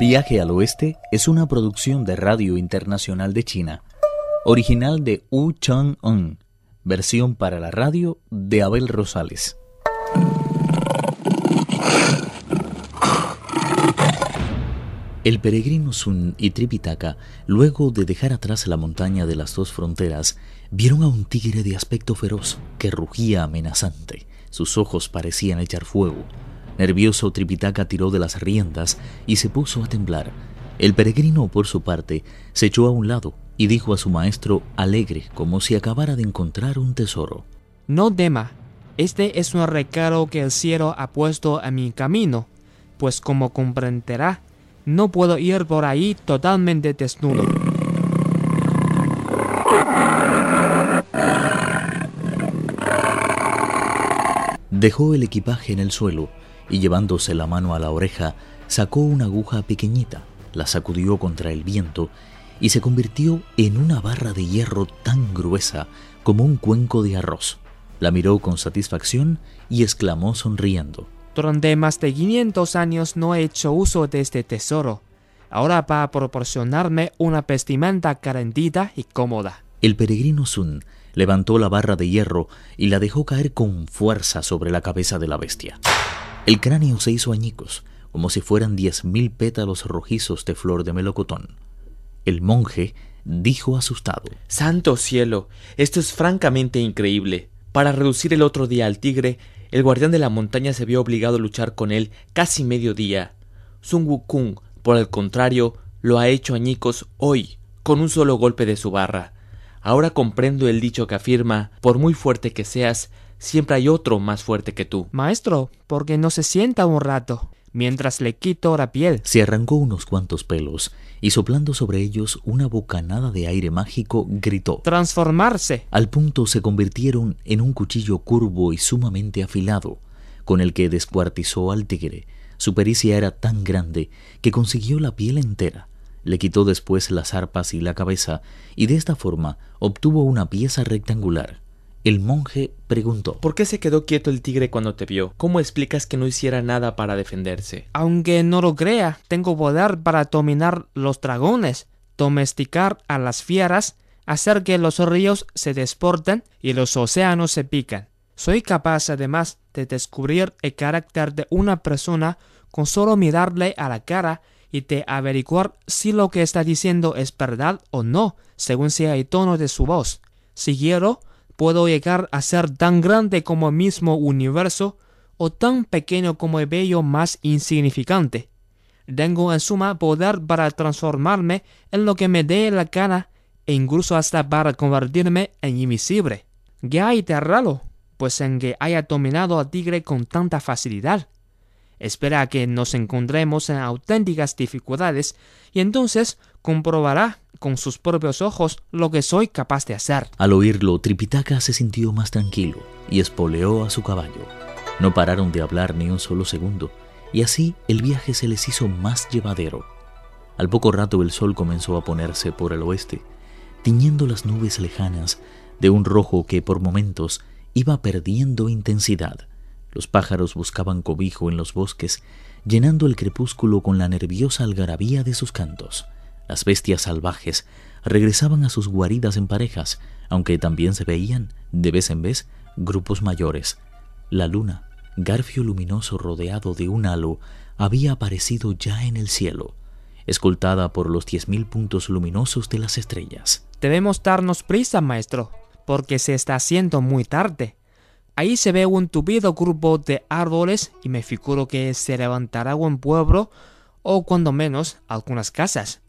Viaje al Oeste es una producción de Radio Internacional de China, original de Wu Chang-un, versión para la radio de Abel Rosales. El peregrino Sun y Tripitaka, luego de dejar atrás la montaña de las dos fronteras, vieron a un tigre de aspecto feroz que rugía amenazante. Sus ojos parecían echar fuego. Nervioso, Tripitaka tiró de las riendas y se puso a temblar. El peregrino, por su parte, se echó a un lado y dijo a su maestro, alegre, como si acabara de encontrar un tesoro. No tema, este es un recado que el cielo ha puesto a mi camino, pues como comprenderá, no puedo ir por ahí totalmente desnudo. Dejó el equipaje en el suelo y llevándose la mano a la oreja, sacó una aguja pequeñita, la sacudió contra el viento y se convirtió en una barra de hierro tan gruesa como un cuenco de arroz. La miró con satisfacción y exclamó sonriendo. Durante más de 500 años no he hecho uso de este tesoro. Ahora va a proporcionarme una vestimenta calentita y cómoda. El peregrino Sun levantó la barra de hierro y la dejó caer con fuerza sobre la cabeza de la bestia. El cráneo se hizo añicos, como si fueran diez mil pétalos rojizos de flor de melocotón. El monje dijo asustado. Santo cielo, esto es francamente increíble. Para reducir el otro día al tigre, el guardián de la montaña se vio obligado a luchar con él casi medio día. Sun Wukong, por el contrario, lo ha hecho añicos hoy, con un solo golpe de su barra. Ahora comprendo el dicho que afirma, por muy fuerte que seas, siempre hay otro más fuerte que tú. Maestro, porque no se sienta un rato, mientras le quito la piel. Se arrancó unos cuantos pelos y soplando sobre ellos una bocanada de aire mágico, gritó Transformarse. Al punto se convirtieron en un cuchillo curvo y sumamente afilado, con el que descuartizó al tigre. Su pericia era tan grande que consiguió la piel entera. Le quitó después las arpas y la cabeza, y de esta forma obtuvo una pieza rectangular. El monje preguntó ¿Por qué se quedó quieto el tigre cuando te vio? ¿Cómo explicas que no hiciera nada para defenderse? Aunque no lo crea, tengo poder para dominar los dragones, domesticar a las fieras, hacer que los ríos se desporten y los océanos se pican. Soy capaz además de descubrir el carácter de una persona con solo mirarle a la cara y de averiguar si lo que está diciendo es verdad o no, según sea el tono de su voz. Si quiero, puedo llegar a ser tan grande como el mismo universo o tan pequeño como el bello más insignificante. Tengo en suma poder para transformarme en lo que me dé la cara e incluso hasta para convertirme en invisible. ¿Qué hay de raro? Pues en que haya dominado al tigre con tanta facilidad. Espera que nos encontremos en auténticas dificultades y entonces comprobará con sus propios ojos lo que soy capaz de hacer. Al oírlo, Tripitaka se sintió más tranquilo y espoleó a su caballo. No pararon de hablar ni un solo segundo, y así el viaje se les hizo más llevadero. Al poco rato el sol comenzó a ponerse por el oeste, tiñendo las nubes lejanas de un rojo que por momentos iba perdiendo intensidad. Los pájaros buscaban cobijo en los bosques, llenando el crepúsculo con la nerviosa algarabía de sus cantos. Las bestias salvajes regresaban a sus guaridas en parejas, aunque también se veían, de vez en vez, grupos mayores. La luna, garfio luminoso rodeado de un halo, había aparecido ya en el cielo, escoltada por los diez mil puntos luminosos de las estrellas. Debemos darnos prisa, maestro, porque se está haciendo muy tarde. Ahí se ve un tupido grupo de árboles y me figuro que se levantará un pueblo o cuando menos algunas casas.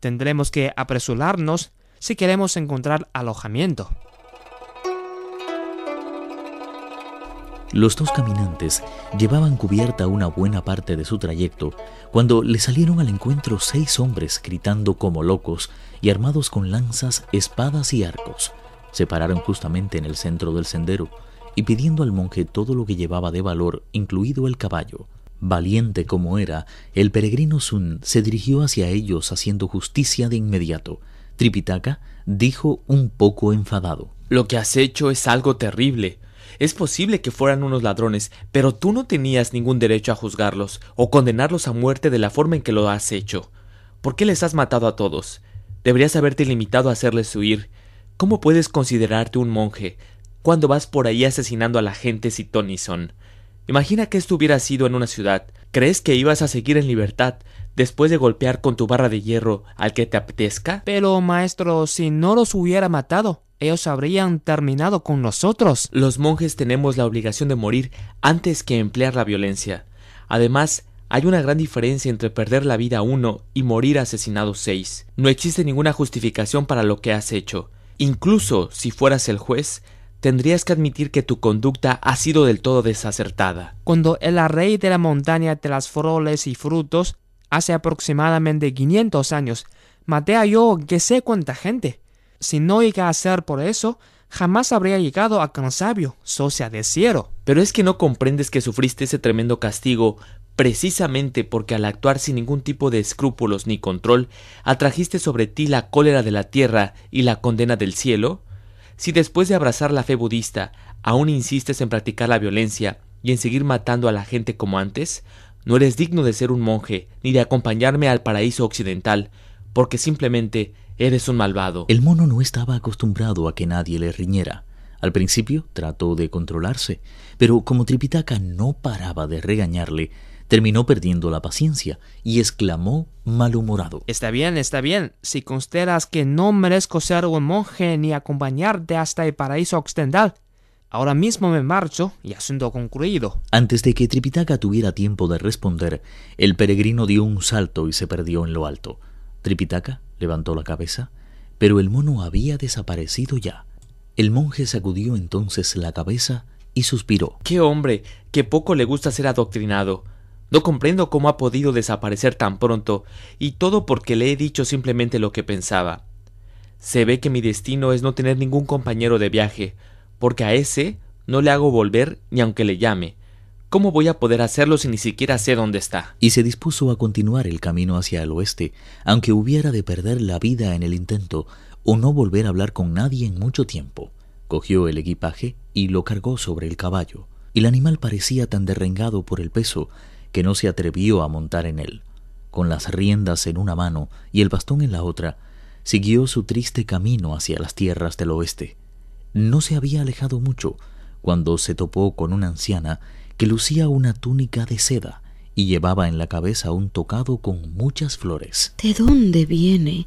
Tendremos que apresurarnos si queremos encontrar alojamiento. Los dos caminantes llevaban cubierta una buena parte de su trayecto cuando le salieron al encuentro seis hombres gritando como locos y armados con lanzas, espadas y arcos. Se pararon justamente en el centro del sendero y pidiendo al monje todo lo que llevaba de valor, incluido el caballo. Valiente como era, el peregrino Sun se dirigió hacia ellos haciendo justicia de inmediato. Tripitaka dijo un poco enfadado. Lo que has hecho es algo terrible. Es posible que fueran unos ladrones, pero tú no tenías ningún derecho a juzgarlos o condenarlos a muerte de la forma en que lo has hecho. ¿Por qué les has matado a todos? Deberías haberte limitado a hacerles huir. ¿Cómo puedes considerarte un monje cuando vas por ahí asesinando a la gente si Tonison? Imagina que esto hubiera sido en una ciudad. ¿Crees que ibas a seguir en libertad después de golpear con tu barra de hierro al que te apetezca? Pero, maestro, si no los hubiera matado, ellos habrían terminado con nosotros. Los monjes tenemos la obligación de morir antes que emplear la violencia. Además, hay una gran diferencia entre perder la vida uno y morir asesinado seis. No existe ninguna justificación para lo que has hecho. Incluso si fueras el juez, tendrías que admitir que tu conducta ha sido del todo desacertada. Cuando el rey de la montaña de las flores y frutos, hace aproximadamente 500 años, maté a yo que sé cuánta gente. Si no llega a ser por eso, jamás habría llegado a Cansabio, socia de Cielo. Pero es que no comprendes que sufriste ese tremendo castigo precisamente porque al actuar sin ningún tipo de escrúpulos ni control, atrajiste sobre ti la cólera de la tierra y la condena del cielo? Si después de abrazar la fe budista aún insistes en practicar la violencia y en seguir matando a la gente como antes, no eres digno de ser un monje ni de acompañarme al paraíso occidental, porque simplemente Eres un malvado. El mono no estaba acostumbrado a que nadie le riñera. Al principio trató de controlarse, pero como Tripitaka no paraba de regañarle, terminó perdiendo la paciencia y exclamó malhumorado. Está bien, está bien. Si consideras que no merezco ser un monje ni acompañarte hasta el paraíso occidental, ahora mismo me marcho y asunto concluido. Antes de que Tripitaka tuviera tiempo de responder, el peregrino dio un salto y se perdió en lo alto. Tripitaka levantó la cabeza, pero el mono había desaparecido ya. El monje sacudió entonces la cabeza y suspiró. ¡Qué hombre! ¡Qué poco le gusta ser adoctrinado! No comprendo cómo ha podido desaparecer tan pronto, y todo porque le he dicho simplemente lo que pensaba. Se ve que mi destino es no tener ningún compañero de viaje, porque a ese no le hago volver ni aunque le llame, ¿Cómo voy a poder hacerlo si ni siquiera sé dónde está? Y se dispuso a continuar el camino hacia el oeste, aunque hubiera de perder la vida en el intento o no volver a hablar con nadie en mucho tiempo. Cogió el equipaje y lo cargó sobre el caballo. El animal parecía tan derrengado por el peso que no se atrevió a montar en él. Con las riendas en una mano y el bastón en la otra, siguió su triste camino hacia las tierras del oeste. No se había alejado mucho cuando se topó con una anciana que lucía una túnica de seda y llevaba en la cabeza un tocado con muchas flores. ¿De dónde viene?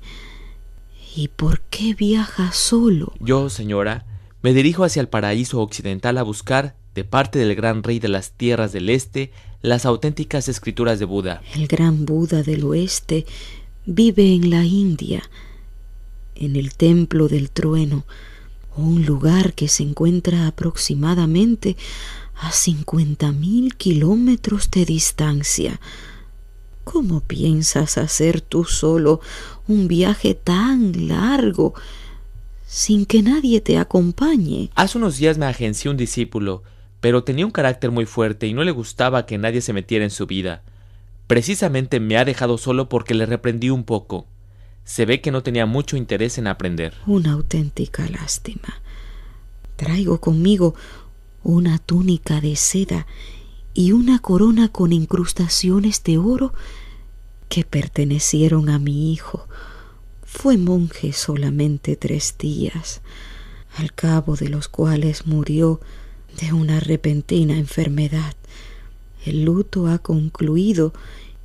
¿Y por qué viaja solo? Yo, señora, me dirijo hacia el paraíso occidental a buscar, de parte del gran rey de las tierras del este, las auténticas escrituras de Buda. El gran Buda del oeste vive en la India, en el templo del trueno, un lugar que se encuentra aproximadamente a cincuenta mil kilómetros de distancia. ¿Cómo piensas hacer tú solo un viaje tan largo sin que nadie te acompañe? Hace unos días me agenció un discípulo, pero tenía un carácter muy fuerte y no le gustaba que nadie se metiera en su vida. Precisamente me ha dejado solo porque le reprendí un poco. Se ve que no tenía mucho interés en aprender. Una auténtica lástima. Traigo conmigo una túnica de seda y una corona con incrustaciones de oro que pertenecieron a mi hijo. Fue monje solamente tres días, al cabo de los cuales murió de una repentina enfermedad. El luto ha concluido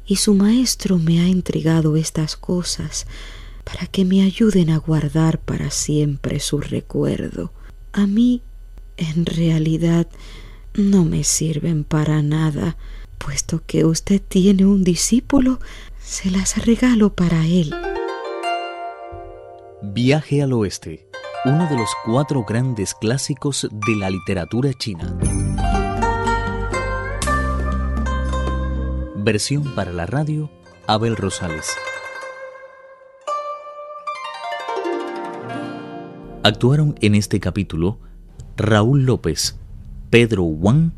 y su maestro me ha entregado estas cosas para que me ayuden a guardar para siempre su recuerdo. A mí en realidad no me sirven para nada. Puesto que usted tiene un discípulo, se las regalo para él. Viaje al Oeste, uno de los cuatro grandes clásicos de la literatura china. Versión para la radio, Abel Rosales. Actuaron en este capítulo Raúl López, Pedro Wang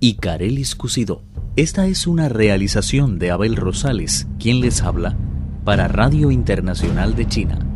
y Carelis Cusido. Esta es una realización de Abel Rosales, quien les habla, para Radio Internacional de China.